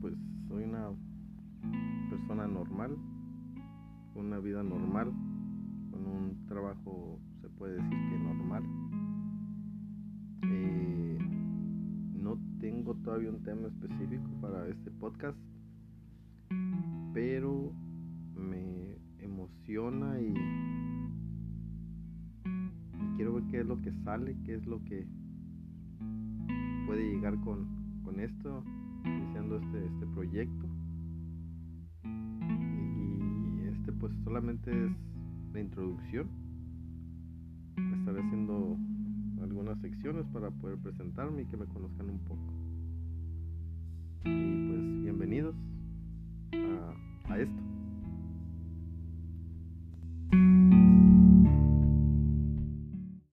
pues soy una persona normal, una vida normal, con un trabajo, se puede decir que normal. Eh, no tengo todavía un tema específico para este podcast, pero me emociona y, y quiero ver qué es lo que sale, qué es lo que puede llegar con, con esto, este, este proyecto. Y este pues solamente es la introducción. Estaré haciendo algunas secciones para poder presentarme y que me conozcan un poco. Y pues bienvenidos a esto.